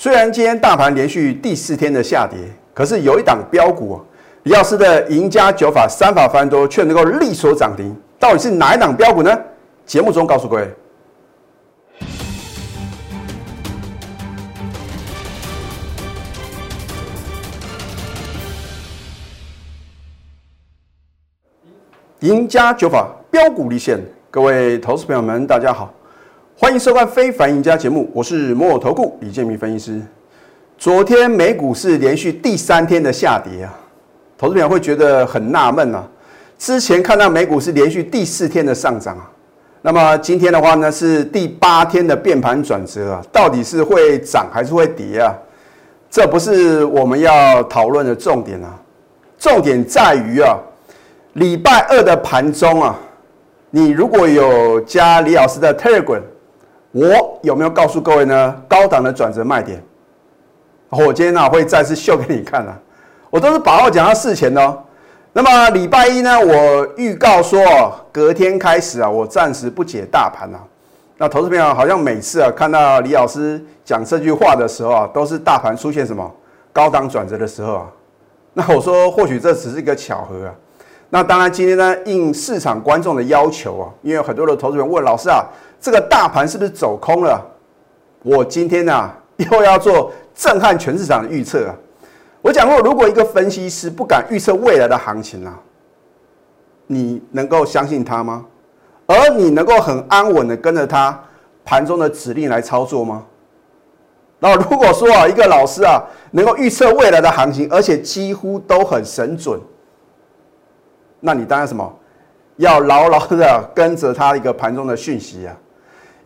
虽然今天大盘连续第四天的下跌，可是有一档标股，李老师的赢家九法三法翻多却能够力所涨停，到底是哪一档标股呢？节目中告诉各位。赢家九法标股立现，各位投资朋友们，大家好，欢迎收看《非凡赢家》节目，我是摩尔投顾李建明分析师。昨天美股是连续第三天的下跌啊，投资朋友会觉得很纳闷啊。之前看到美股是连续第四天的上涨啊，那么今天的话呢是第八天的变盘转折啊，到底是会涨还是会跌啊？这不是我们要讨论的重点啊，重点在于啊。礼拜二的盘中啊，你如果有加李老师的 Telegram，我有没有告诉各位呢？高档的转折卖点，我今天呢会再次秀给你看啊，我都是把握讲到事前哦。那么礼拜一呢，我预告说隔天开始啊，我暂时不解大盘啊。那投资朋友好像每次啊看到李老师讲这句话的时候啊，都是大盘出现什么高档转折的时候啊。那我说或许这只是一个巧合啊。那当然，今天呢，应市场观众的要求啊，因为很多的投资人问老师啊，这个大盘是不是走空了？我今天呢，又要做震撼全市场的预测啊。我讲过，如果一个分析师不敢预测未来的行情啊，你能够相信他吗？而你能够很安稳的跟着他盘中的指令来操作吗？然后如果说啊，一个老师啊，能够预测未来的行情，而且几乎都很神准。那你当然什么，要牢牢的跟着他一个盘中的讯息啊，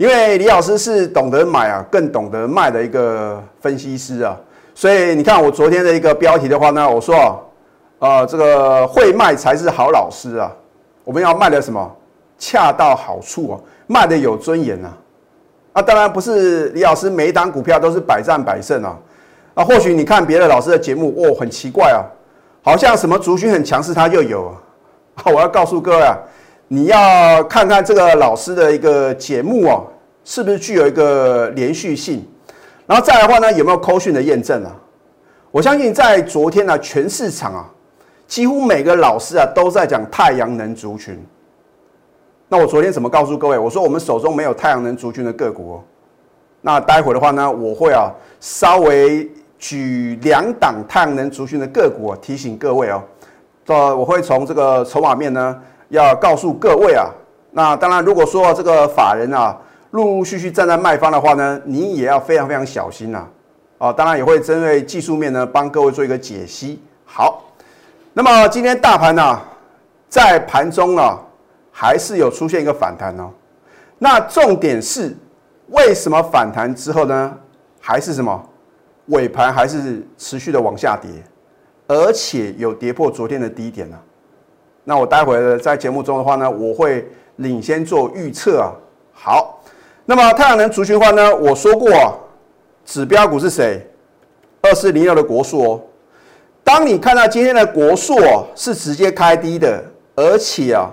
因为李老师是懂得买啊，更懂得卖的一个分析师啊，所以你看我昨天的一个标题的话呢，我说啊，呃，这个会卖才是好老师啊，我们要卖的什么，恰到好处啊，卖的有尊严啊，啊，当然不是李老师每一档股票都是百战百胜啊，啊，或许你看别的老师的节目，哦，很奇怪啊，好像什么族群很强势，他就有啊。我要告诉各位啊，你要看看这个老师的一个节目哦，是不是具有一个连续性？然后再来的话呢，有没有扣讯的验证啊？我相信在昨天呢，全市场啊，几乎每个老师啊都在讲太阳能族群。那我昨天怎么告诉各位？我说我们手中没有太阳能族群的个股哦。那待会的话呢，我会啊稍微举两档太阳能族群的个股提醒各位哦。呃，我会从这个筹码面呢，要告诉各位啊。那当然，如果说这个法人啊，陆陆续续站在卖方的话呢，你也要非常非常小心呐。啊，当然也会针对技术面呢，帮各位做一个解析。好，那么今天大盘呢，在盘中啊，还是有出现一个反弹哦。那重点是，为什么反弹之后呢，还是什么尾盘还是持续的往下跌？而且有跌破昨天的低点呢，那我待会儿在节目中的话呢，我会领先做预测啊。好，那么太阳能族群的话呢，我说过，指标股是谁？二四零六的国硕哦。当你看到今天的国硕是直接开低的，而且啊，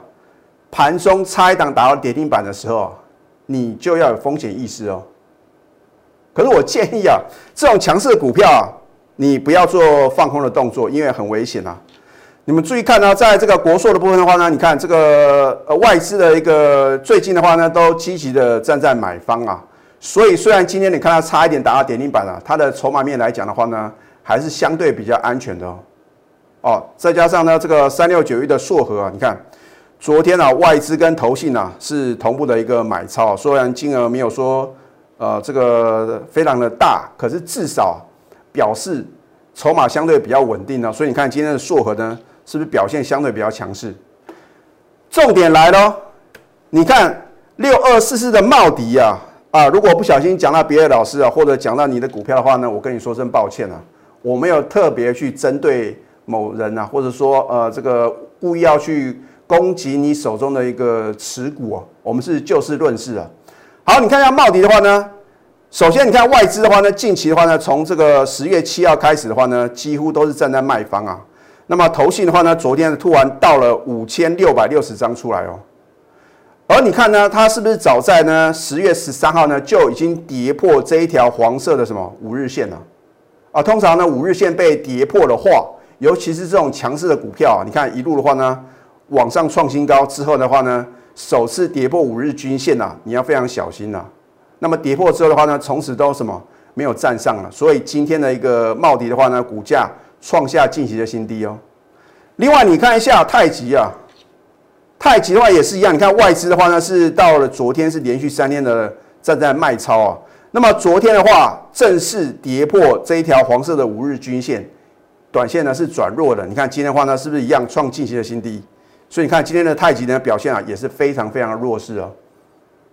盘中差一档打到跌停板的时候，你就要有风险意识哦。可是我建议啊，这种强势的股票啊。你不要做放空的动作，因为很危险啊！你们注意看呢，在这个国硕的部分的话呢，你看这个呃外资的一个最近的话呢，都积极的站在买方啊。所以虽然今天你看它差一点打到点零板了，它的筹码面来讲的话呢，还是相对比较安全的哦。哦，再加上呢这个三六九一的硕和啊，你看昨天啊外资跟投信啊是同步的一个买超，虽然金额没有说呃这个非常的大，可是至少。表示筹码相对比较稳定呢，所以你看今天的硕和呢，是不是表现相对比较强势？重点来了，你看六二四四的茂迪呀，啊，如果不小心讲到别的老师啊，或者讲到你的股票的话呢，我跟你说声抱歉啊，我没有特别去针对某人啊，或者说呃这个故意要去攻击你手中的一个持股啊，我们是就事论事啊。好，你看一下茂迪的话呢。首先，你看外资的话呢，近期的话呢，从这个十月七号开始的话呢，几乎都是站在卖方啊。那么投信的话呢，昨天突然到了五千六百六十张出来哦。而你看呢，它是不是早在呢十月十三号呢就已经跌破这一条黄色的什么五日线了？啊，通常呢五日线被跌破的话，尤其是这种强势的股票，你看一路的话呢往上创新高之后的话呢，首次跌破五日均线呐，你要非常小心呐。那么跌破之后的话呢，从此都什么没有站上了，所以今天的一个茂迪的话呢，股价创下近期的新低哦。另外你看一下太极啊。太极的话也是一样，你看外资的话呢，是到了昨天是连续三天的站在卖超啊。那么昨天的话，正式跌破这一条黄色的五日均线，短线呢是转弱的。你看今天的话呢，是不是一样创近期的新低？所以你看今天的太极呢表现啊，也是非常非常的弱势哦。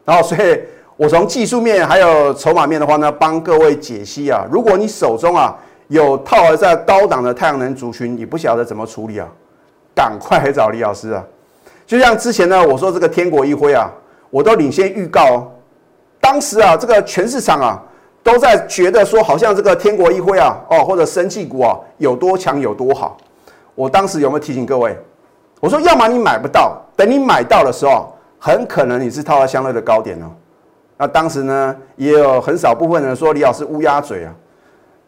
然后，所以我从技术面还有筹码面的话呢，帮各位解析啊。如果你手中啊有套在高档的太阳能族群，你不晓得怎么处理啊，赶快来找李老师啊。就像之前呢，我说这个天国一辉啊，我都领先预告哦。当时啊，这个全市场啊都在觉得说，好像这个天国一辉啊，哦或者生气股啊有多强有多好。我当时有没有提醒各位？我说，要么你买不到，等你买到的时候，很可能你是套在相对的高点哦。那当时呢，也有很少部分人说李老师乌鸦嘴啊。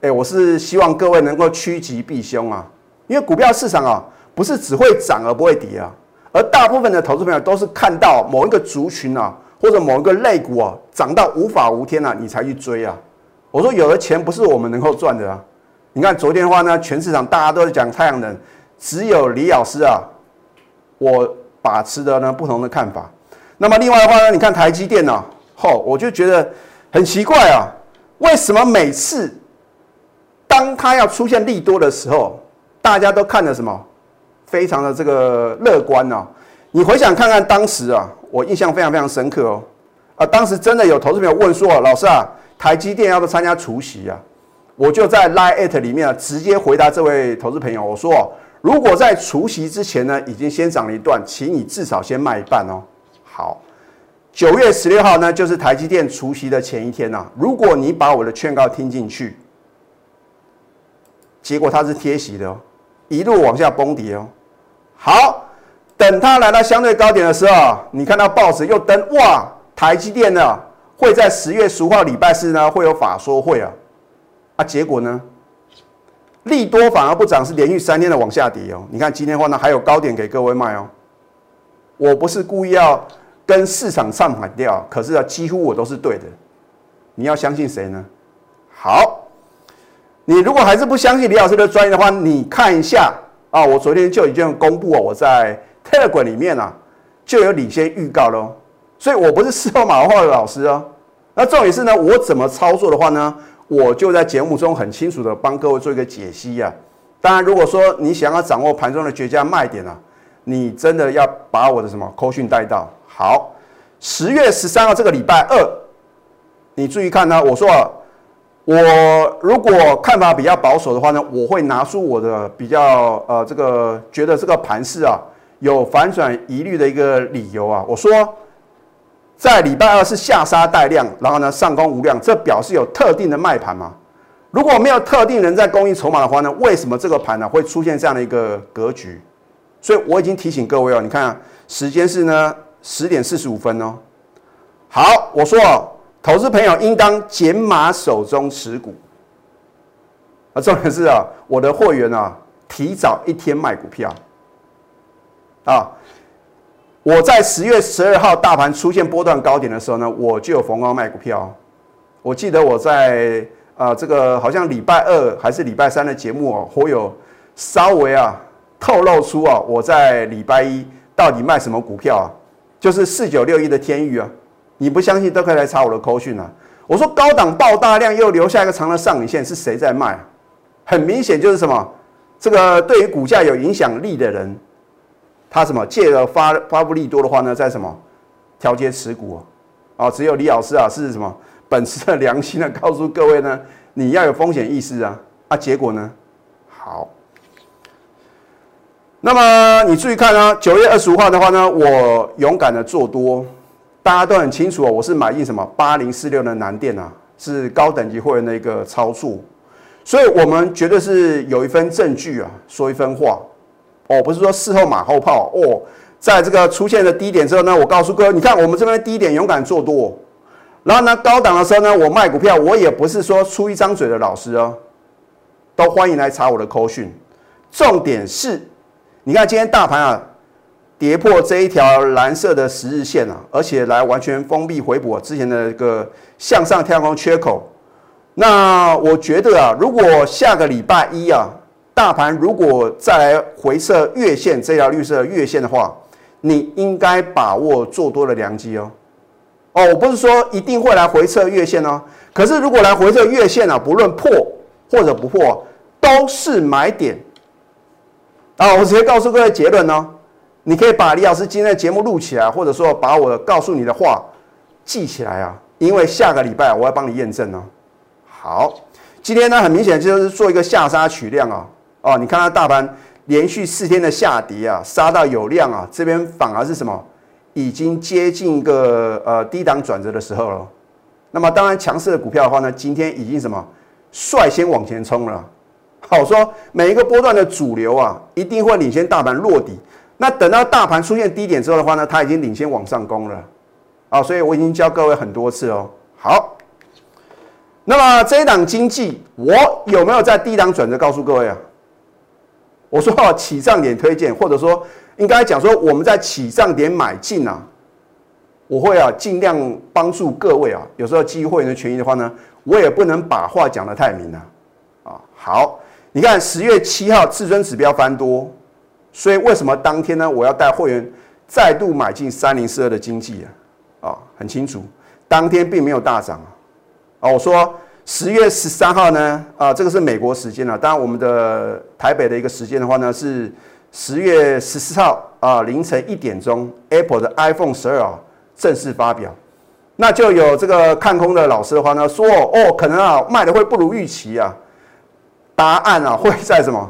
哎，我是希望各位能够趋吉避凶啊，因为股票市场啊，不是只会涨而不会跌啊。而大部分的投资朋友都是看到某一个族群啊，或者某一个类股啊，涨到无法无天了，你才去追啊。我说有的钱不是我们能够赚的啊。你看昨天的话呢，全市场大家都在讲太阳能，只有李老师啊，我把持的呢不同的看法。那么另外的话呢，你看台积电呢，吼，我就觉得很奇怪啊，为什么每次当它要出现利多的时候，大家都看了什么？非常的这个乐观哦，你回想看看当时啊，我印象非常非常深刻哦，啊，当时真的有投资朋友问说，老师啊，台积电要不要参加除夕啊？我就在 Line at 里面啊，直接回答这位投资朋友，我说，如果在除夕之前呢，已经先涨了一段，请你至少先卖一半哦。好，九月十六号呢，就是台积电除夕的前一天呐。如果你把我的劝告听进去，结果它是贴息的哦，一路往下崩跌哦。好，等它来到相对高点的时候，你看到报纸又登哇，台积电呢会在十月十五号礼拜四呢会有法说会啊，啊，结果呢，利多反而不涨，是连续三天的往下跌哦。你看今天的话呢还有高点给各位卖哦，我不是故意要跟市场唱反调，可是啊几乎我都是对的，你要相信谁呢？好，你如果还是不相信李老师的专业的话，你看一下。啊，我昨天就已经公布了，我在 Telegram 里面啊就有领先预告喽，所以我不是事后马后炮的老师哦。那重点是呢，我怎么操作的话呢，我就在节目中很清楚的帮各位做一个解析呀。当然，如果说你想要掌握盘中的绝佳卖点啊，你真的要把我的什么扣讯带到。好，十月十三号这个礼拜二，你注意看呢，我说。我如果看法比较保守的话呢，我会拿出我的比较呃这个觉得这个盘势啊有反转疑虑的一个理由啊。我说在礼拜二是下杀带量，然后呢上攻无量，这表示有特定的卖盘吗？如果没有特定人在供应筹码的话呢，为什么这个盘呢会出现这样的一个格局？所以我已经提醒各位哦，你看时间是呢十点四十五分哦。好，我说。投资朋友应当减码手中持股，啊，重点是啊，我的货源啊，提早一天卖股票，啊，我在十月十二号大盘出现波段高点的时候呢，我就有逢高卖股票。我记得我在啊，这个好像礼拜二还是礼拜三的节目哦，我有稍微啊透露出啊，我在礼拜一到底卖什么股票啊，就是四九六一的天域啊。你不相信都可以来查我的扣讯啊！我说高档爆大量又留下一个长的上影线，是谁在卖？很明显就是什么，这个对于股价有影响力的人，他什么借了发发布利多的话呢，在什么调节持股啊？只有李老师啊是什么本持的良心的告诉各位呢，你要有风险意识啊！啊，结果呢？好，那么你注意看啊，九月二十五号的话呢，我勇敢的做多。大家都很清楚哦，我是买进什么？八零四六的南电啊，是高等级会员的一个操作，所以我们绝对是有一份证据啊，说一分话。哦，不是说事后马后炮。哦。在这个出现了低点之后呢，我告诉各位，你看我们这边低点勇敢做多，然后呢高档的时候呢，我卖股票，我也不是说出一张嘴的老师哦，都欢迎来查我的扣讯。重点是，你看今天大盘啊跌破这一条蓝色的十日线啊，而且来完全封闭回补之前的一个向上跳空缺口。那我觉得啊，如果下个礼拜一啊，大盘如果再来回撤月线这条绿色月线的话，你应该把握做多的良机哦。哦，我不是说一定会来回撤月线哦，可是如果来回撤月线啊，不论破或者不破，都是买点。啊，我直接告诉各位结论哦，你可以把李老师今天的节目录起来，或者说把我告诉你的话记起来啊，因为下个礼拜我要帮你验证哦。好，今天呢很明显就是做一个下杀取量啊，哦，你看它大盘连续四天的下跌啊，杀到有量啊，这边反而是什么，已经接近一个呃低档转折的时候了。那么当然强势的股票的话呢，今天已经什么率先往前冲了。好说每一个波段的主流啊，一定会领先大盘落底。那等到大盘出现低点之后的话呢，它已经领先往上攻了啊，所以我已经教各位很多次哦。好。那么这一档经济，我有没有在低档转折告诉各位啊？我说起涨点推荐，或者说应该讲说我们在起涨点买进啊，我会啊尽量帮助各位啊。有时候基于会员的权益的话呢，我也不能把话讲得太明啊。啊，好，你看十月七号至尊指标翻多，所以为什么当天呢？我要带会员再度买进三零四二的经济啊？啊，很清楚，当天并没有大涨啊。啊，我说十月十三号呢，啊，这个是美国时间了。当然，我们的台北的一个时间的话呢，是十月十四号啊凌晨一点钟，Apple 的 iPhone 十二啊正式发表。那就有这个看空的老师的话呢，说哦，可能啊卖的会不如预期啊。答案啊会在什么？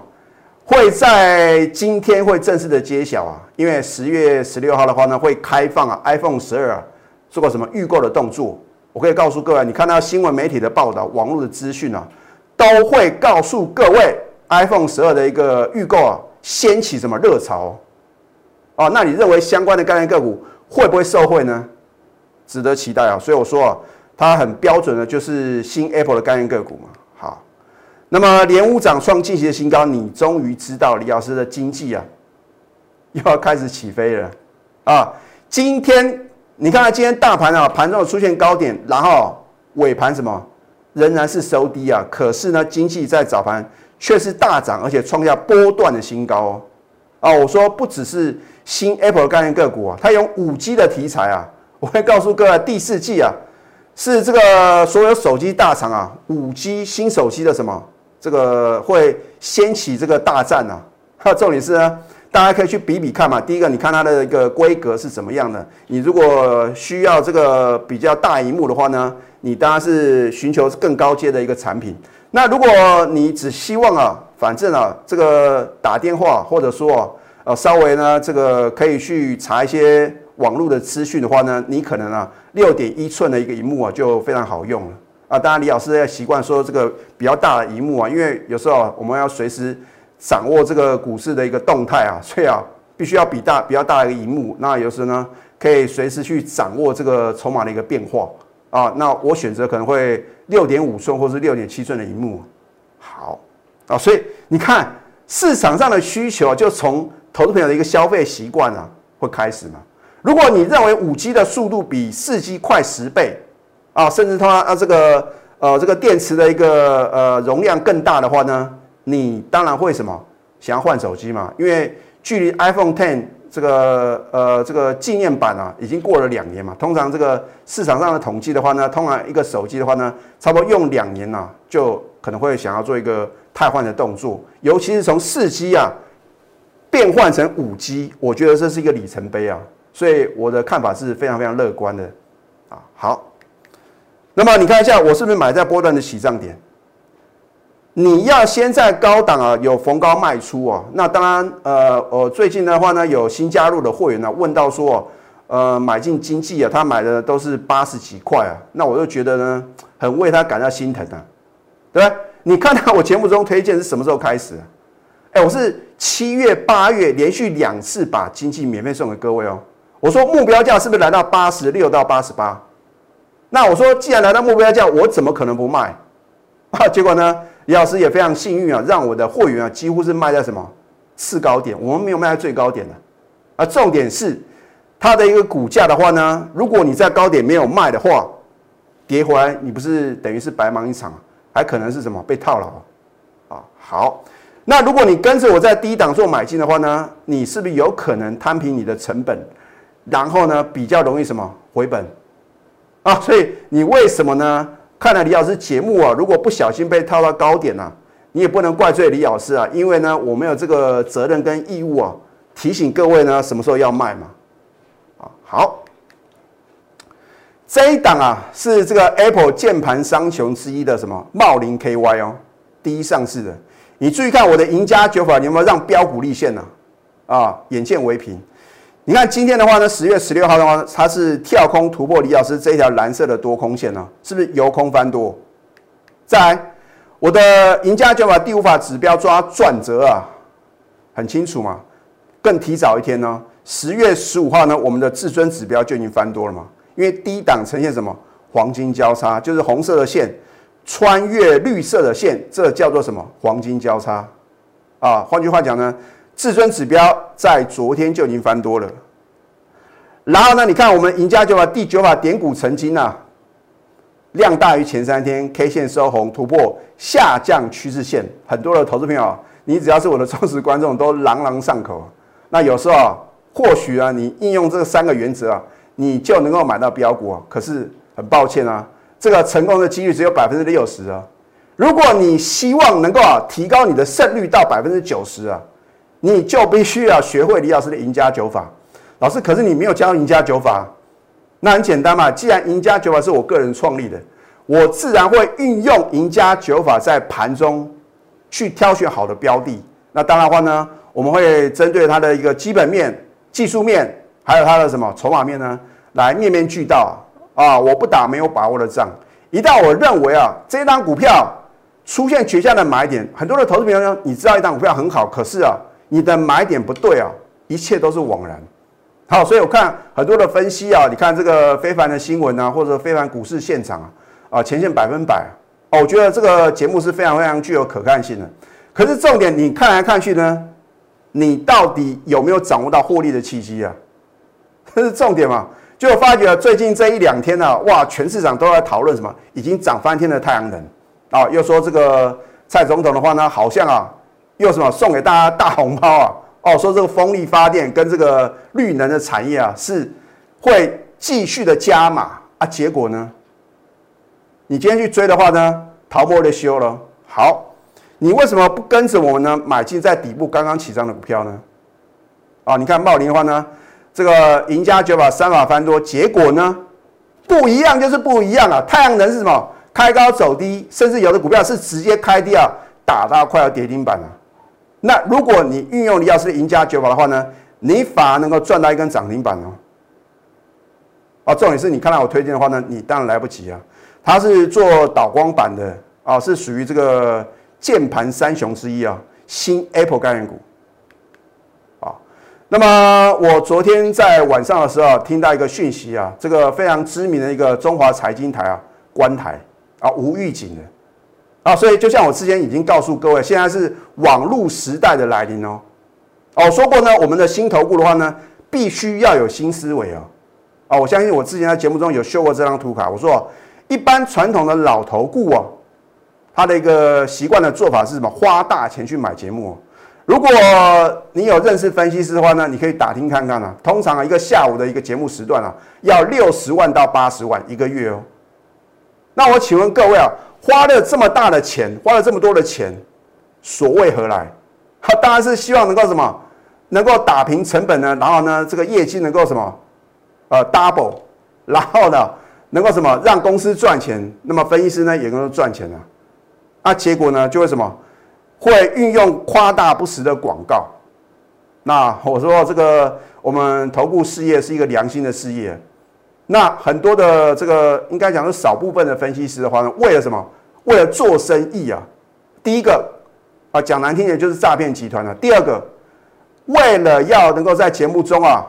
会在今天会正式的揭晓啊，因为十月十六号的话呢，会开放啊 iPhone 十二啊做个什么预购的动作。我可以告诉各位，你看到新闻媒体的报道、网络的资讯啊，都会告诉各位 iPhone 十二的一个预购啊，掀起什么热潮哦？那你认为相关的概念个股会不会受惠呢？值得期待啊！所以我说啊，它很标准的就是新 Apple 的概念个股嘛。那么连五涨创近期的新高，你终于知道李老师的经济啊，又要开始起飞了啊！今天。你看，今天大盘啊，盘中出现高点，然后尾盘什么仍然是收低啊。可是呢，经济在早盘却是大涨，而且创下波段的新高哦。啊，我说不只是新 Apple 概念个股啊，它有五 G 的题材啊。我会告诉各位，第四季啊，是这个所有手机大厂啊，五 G 新手机的什么这个会掀起这个大战啊。哈，重点是呢。大家可以去比比看嘛。第一个，你看它的一个规格是怎么样的。你如果需要这个比较大荧幕的话呢，你当然是寻求更高阶的一个产品。那如果你只希望啊，反正啊，这个打电话或者说啊呃稍微呢这个可以去查一些网络的资讯的话呢，你可能啊六点一寸的一个荧幕啊就非常好用了啊。当然李老师要习惯说这个比较大的荧幕啊，因为有时候我们要随时。掌握这个股市的一个动态啊，所以啊，必须要比大比较大的一个荧幕。那有时呢，可以随时去掌握这个筹码的一个变化啊。那我选择可能会六点五寸或是六点七寸的荧幕。好啊，所以你看市场上的需求就从投资朋友的一个消费习惯啊会开始嘛。如果你认为五 G 的速度比四 G 快十倍啊，甚至它啊这个呃这个电池的一个呃容量更大的话呢？你当然会什么想要换手机嘛？因为距离 iPhone Ten 这个呃这个纪念版啊，已经过了两年嘛。通常这个市场上的统计的话呢，通常一个手机的话呢，差不多用两年呐，就可能会想要做一个汰换的动作。尤其是从四 G 啊变换成五 G，我觉得这是一个里程碑啊。所以我的看法是非常非常乐观的啊。好，那么你看一下，我是不是买在波段的起涨点？你要先在高档啊有逢高卖出啊，那当然呃呃最近的话呢有新加入的会员呢问到说呃买进经济啊他买的都是八十几块啊，那我就觉得呢很为他感到心疼啊，对吧？你看到我节目中推荐是什么时候开始？哎，我是七月、八月连续两次把经济免费送给各位哦。我说目标价是不是来到八十六到八十八？那我说既然来到目标价，我怎么可能不卖？啊，结果呢，李老师也非常幸运啊，让我的货源啊几乎是卖在什么次高点，我们没有卖在最高点的。啊，重点是它的一个股价的话呢，如果你在高点没有卖的话，跌回来你不是等于是白忙一场，还可能是什么被套牢啊？好，那如果你跟着我在低档做买进的话呢，你是不是有可能摊平你的成本，然后呢比较容易什么回本啊？所以你为什么呢？看了李老师节目啊，如果不小心被套到高点呢，你也不能怪罪李老师啊，因为呢我没有这个责任跟义务啊。提醒各位呢，什么时候要卖嘛？啊，好，这一档啊是这个 Apple 键盘商雄之一的什么茂林 KY 哦，第一上市的。你注意看我的赢家九法，你有没有让标股立现呢？啊，眼见为凭。你看今天的话呢，十月十六号的话，它是跳空突破李老师这一条蓝色的多空线呢，是不是由空翻多？再来，我的赢家九法第五法指标抓转折啊，很清楚嘛。更提早一天呢，十月十五号呢，我们的至尊指标就已经翻多了嘛。因为低档呈现什么黄金交叉，就是红色的线穿越绿色的线，这叫做什么黄金交叉啊？换句话讲呢，至尊指标在昨天就已经翻多了。然后呢，你看我们赢家九法第九法点股成金啊，量大于前三天 K 线收红突破下降趋势线，很多的投资朋友，你只要是我的忠实观众，都朗朗上口。那有时候啊，或许啊，你应用这三个原则啊，你就能够买到标股啊。可是很抱歉啊，这个成功的几率只有百分之六十啊。如果你希望能够啊提高你的胜率到百分之九十啊，你就必须要学会李老师的赢家九法。老师，可是你没有教赢家九法，那很简单嘛。既然赢家九法是我个人创立的，我自然会运用赢家九法在盘中去挑选好的标的。那当然话呢？我们会针对它的一个基本面、技术面，还有它的什么筹码面呢，来面面俱到啊！我不打没有把握的仗。一旦我认为啊，这档股票出现绝佳的买点，很多的投资朋友，你知道一档股票很好，可是啊，你的买点不对啊，一切都是枉然。好，所以我看很多的分析啊，你看这个非凡的新闻啊，或者非凡股市现场啊，啊，前线百分百哦，我觉得这个节目是非常非常具有可看性的。可是重点，你看来看去呢？你到底有没有掌握到获利的契机啊？这是重点嘛？就发觉最近这一两天呢，哇，全市场都在讨论什么？已经涨翻天的太阳能啊！又说这个蔡总统的话呢，好像啊，又什么送给大家大红包啊？哦，说这个风力发电跟这个绿能的产业啊，是会继续的加码啊？结果呢？你今天去追的话呢，逃不的修了。好。你为什么不跟着我们呢？买进在底部刚刚起涨的股票呢？啊，你看茂林的话呢，这个赢家九把三法翻多，结果呢不一样，就是不一样啊！太阳能是什么？开高走低，甚至有的股票是直接开低啊，打到快要跌停板了。那如果你运用你要是赢家九法的话呢，你反而能够赚到一根涨停板哦。哦，重点是你看到我推荐的话呢，你当然来不及啊。它是做导光板的啊，是属于这个。键盘三雄之一啊，新 Apple 概念股，啊，那么我昨天在晚上的时候听到一个讯息啊，这个非常知名的一个中华财经台啊，观台啊，无预警的啊，所以就像我之前已经告诉各位，现在是网络时代的来临哦，哦，说过呢，我们的新投顾的话呢，必须要有新思维哦，啊，我相信我之前在节目中有秀过这张图卡，我说一般传统的老投顾啊。他的一个习惯的做法是什么？花大钱去买节目。如果你有认识分析师的话呢，你可以打听看看啊。通常，一个下午的一个节目时段啊，要六十万到八十万一个月哦。那我请问各位啊，花了这么大的钱，花了这么多的钱，所谓何来？他 当然是希望能够什么，能够打平成本呢？然后呢，这个业绩能够什么，呃，double，然后呢，能够什么让公司赚钱？那么分析师呢，也能够赚钱啊。那结果呢？就会什么？会运用夸大不实的广告。那我说这个我们投顾事业是一个良心的事业。那很多的这个应该讲是少部分的分析师的话呢，为了什么？为了做生意啊。第一个，啊，讲难听点就是诈骗集团了。第二个，为了要能够在节目中啊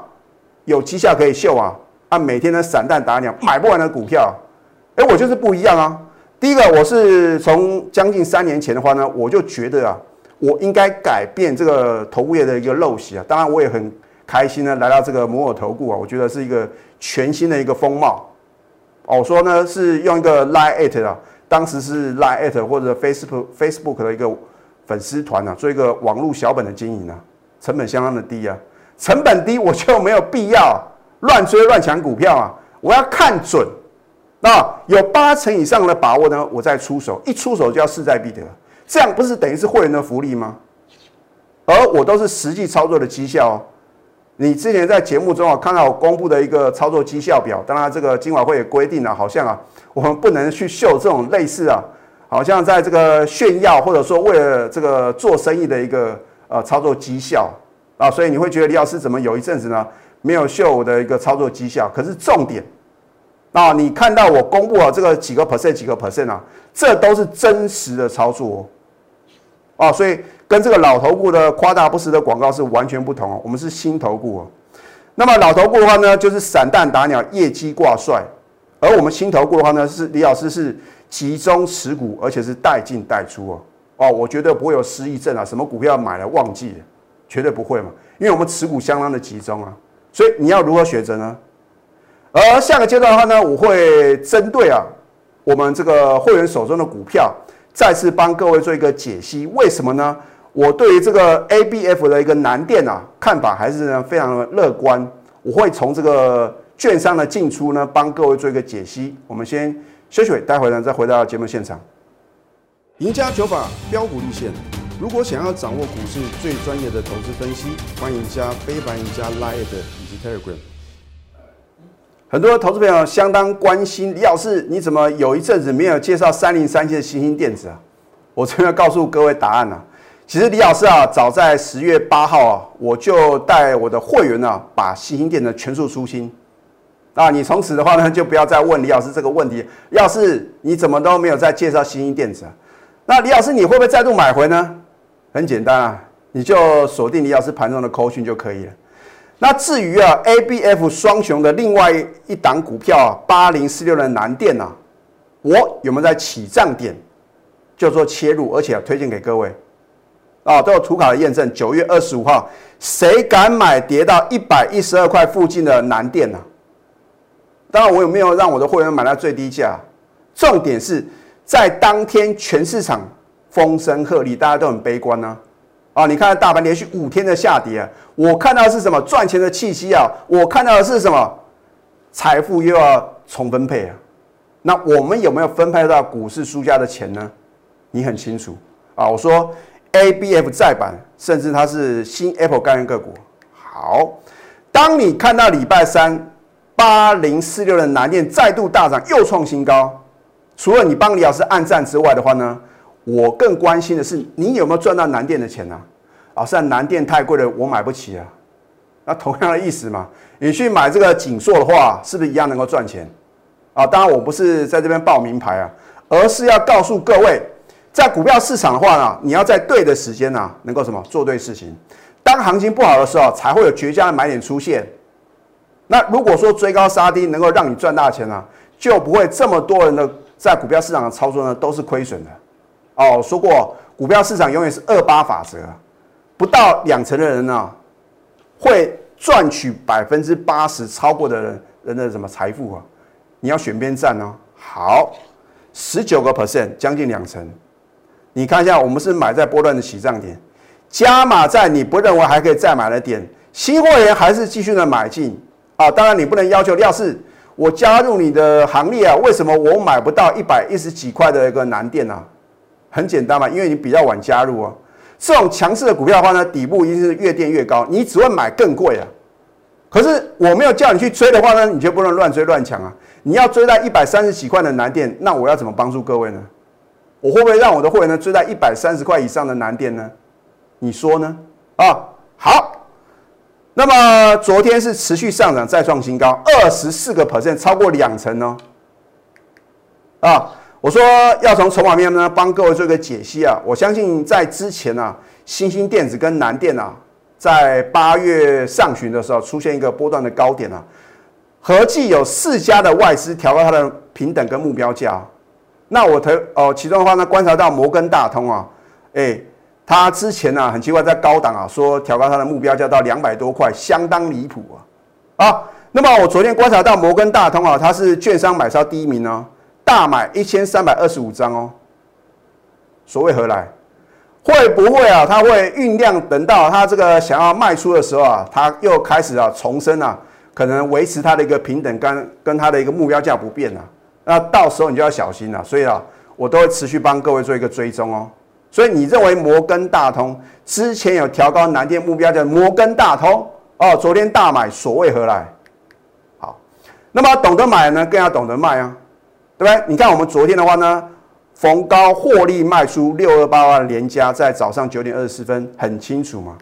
有绩效可以秀啊，啊每天的散弹打鸟买不完的股票，哎，我就是不一样啊。第一个，我是从将近三年前的话呢，我就觉得啊，我应该改变这个投顾业的一个陋习啊。当然，我也很开心呢，来到这个摩尔投顾啊，我觉得是一个全新的一个风貌。哦，我说呢是用一个 Line at 啊，当时是 Line at 或者 Facebook Facebook 的一个粉丝团啊，做一个网络小本的经营啊，成本相当的低啊，成本低我就没有必要 乱追乱抢股票啊，我要看准。那有八成以上的把握呢，我再出手，一出手就要势在必得，这样不是等于是会员的福利吗？而我都是实际操作的绩效哦。你之前在节目中啊看到我公布的一个操作绩效表，当然这个金管会也规定了，好像啊我们不能去秀这种类似啊，好像在这个炫耀或者说为了这个做生意的一个呃操作绩效啊，所以你会觉得李老师怎么有一阵子呢没有秀我的一个操作绩效？可是重点。啊，你看到我公布了这个几个 percent 几个 percent 啊，这都是真实的操作，啊，所以跟这个老头顾的夸大不实的广告是完全不同哦。我们是新头顾哦，那么老头顾的话呢，就是散弹打鸟，业绩挂帅；而我们新头顾的话呢，是李老师是集中持股，而且是带进带出哦。哦，我绝对不会有失忆症啊，什么股票买了忘记了，绝对不会嘛，因为我们持股相当的集中啊。所以你要如何选择呢？而下个阶段的话呢，我会针对啊我们这个会员手中的股票，再次帮各位做一个解析。为什么呢？我对于这个 ABF 的一个难点啊看法还是呢非常的乐观。我会从这个券商的进出呢帮各位做一个解析。我们先休息，待会呢再回到节目现场。赢家九法标股立线。如果想要掌握股市最专业的投资分析，欢迎加非凡、赢家 Line 以及 Telegram。很多投资朋友相当关心李老师，你怎么有一阵子没有介绍三零三七的新兴电子啊？我这边告诉各位答案啊。其实李老师啊，早在十月八号啊，我就带我的会员呢，把新兴电子全数出清。那，你从此的话呢，就不要再问李老师这个问题。李老师，你怎么都没有再介绍新兴电子啊？那李老师，你会不会再度买回呢？很简单啊，你就锁定李老师盘中的扣讯就可以了。那至于啊，A B F 双雄的另外一档股票啊，八零四六的南电呐，我有没有在起涨点就做切入，而且推荐给各位啊，都有图卡的验证。九月二十五号，谁敢买跌到一百一十二块附近的南电呢？当然，我有没有让我的会员买到最低价？重点是在当天全市场风声鹤唳，大家都很悲观呢。啊，啊你看大盘连续五天的下跌啊，我看到的是什么赚钱的气息啊？我看到的是什么财富又要重分配啊？那我们有没有分配到股市输家的钱呢？你很清楚啊。我说 A B F 再版，甚至它是新 Apple 概念个股。好，当你看到礼拜三八零四六的南电再度大涨，又创新高，除了你帮李老师按赞之外的话呢？我更关心的是，你有没有赚到南电的钱呢？啊，是南电太贵了，我买不起啊。那同样的意思嘛，你去买这个锦硕的话，是不是一样能够赚钱？啊，当然我不是在这边报名牌啊，而是要告诉各位，在股票市场的话呢，你要在对的时间呢，能够什么做对事情。当行情不好的时候，才会有绝佳的买点出现。那如果说追高杀低能够让你赚大钱呢，就不会这么多人的在股票市场的操作呢都是亏损的。哦，说过股票市场永远是二八法则，不到两成的人呢，会赚取百分之八十超过的人人的什么财富啊？你要选边站呢？好，十九个 percent，将近两成。你看一下，我们是买在波段的起涨点，加码在你不认为还可以再买的点，新会员还是继续的买进啊？当然，你不能要求，要是我加入你的行列啊，为什么我买不到一百一十几块的一个南电呢？很简单嘛，因为你比较晚加入哦。这种强势的股票的话呢，底部一定是越垫越高，你只会买更贵啊。可是我没有叫你去追的话呢，你就不能乱追乱抢啊。你要追在一百三十几块的南电，那我要怎么帮助各位呢？我会不会让我的会员呢追在一百三十块以上的南电呢？你说呢？啊，好。那么昨天是持续上涨，再创新高，二十四个 percent，超过两成哦。啊。我说要从筹码面呢帮各位做一个解析啊。我相信在之前呢，新兴电子跟南电啊，在八月上旬的时候出现一个波段的高点啊，合计有四家的外资调高它的平等跟目标价。那我投哦，其中的话呢，观察到摩根大通啊，哎。他之前呢很奇怪，在高档啊说调高它的目标价到两百多块，相当离谱啊！啊，那么我昨天观察到摩根大通啊，它是券商买超第一名呢，大买一千三百二十五张哦。所谓何来？会不会啊？他会酝酿，等到他这个想要卖出的时候啊，他又开始啊重生啊，可能维持他的一个平等跟跟他的一个目标价不变啊。那到时候你就要小心了。所以啊，我都会持续帮各位做一个追踪哦。所以你认为摩根大通之前有调高南电目标的摩根大通哦，昨天大买，所谓何来？好，那么懂得买呢，更要懂得卖啊，对不对？你看我们昨天的话呢，逢高获利卖出六二八万连加，在早上九点二十四分，很清楚吗？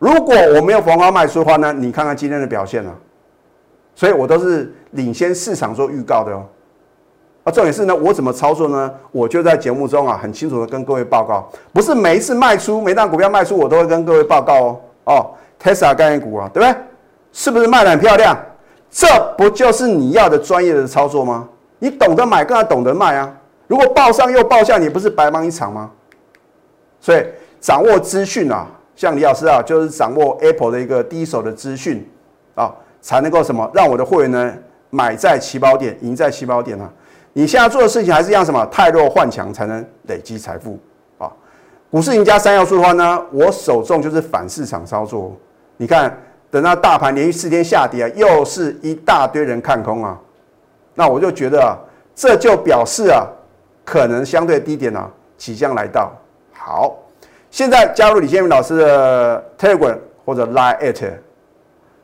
如果我没有逢高卖出的话呢，你看看今天的表现了，所以我都是领先市场做预告的哦。啊，重点是呢，我怎么操作呢？我就在节目中啊，很清楚的跟各位报告，不是每一次卖出每档股票卖出，我都会跟各位报告哦。哦，Tesla 概念股啊，对不对？是不是卖的很漂亮？这不就是你要的专业的操作吗？你懂得买，更要懂得卖啊。如果报上又报下，你不是白忙一场吗？所以掌握资讯啊，像李老师啊，就是掌握 Apple 的一个第一手的资讯啊，才能够什么，让我的会员呢买在起跑点，赢在起跑点啊。你现在做的事情还是一样什么？太弱换强才能累积财富啊！股市赢家三要素的话呢，我首重就是反市场操作。你看，等到大盘连续四天下跌啊，又是一大堆人看空啊，那我就觉得啊，这就表示啊，可能相对低点啊即将来到。好，现在加入李建明老师的 Telegram 或者 Line at，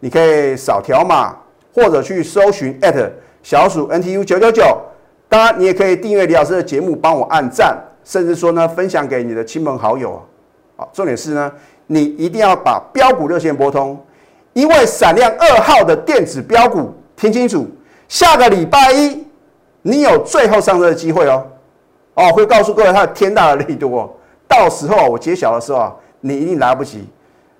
你可以扫条码或者去搜寻 at 小鼠 NTU 九九九。当然，你也可以订阅李老师的节目，帮我按赞，甚至说呢，分享给你的亲朋好友。好，重点是呢，你一定要把标股热线拨通，因为闪亮二号的电子标股，听清楚，下个礼拜一你有最后上车的机会哦。哦，会告诉各位它的天大的力度哦。到时候我揭晓的时候啊，你一定来不及。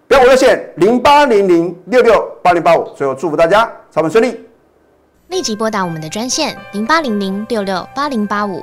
标股热线零八零零六六八零八五，最后祝福大家操盘顺利。立即拨打我们的专线零八零零六六八零八五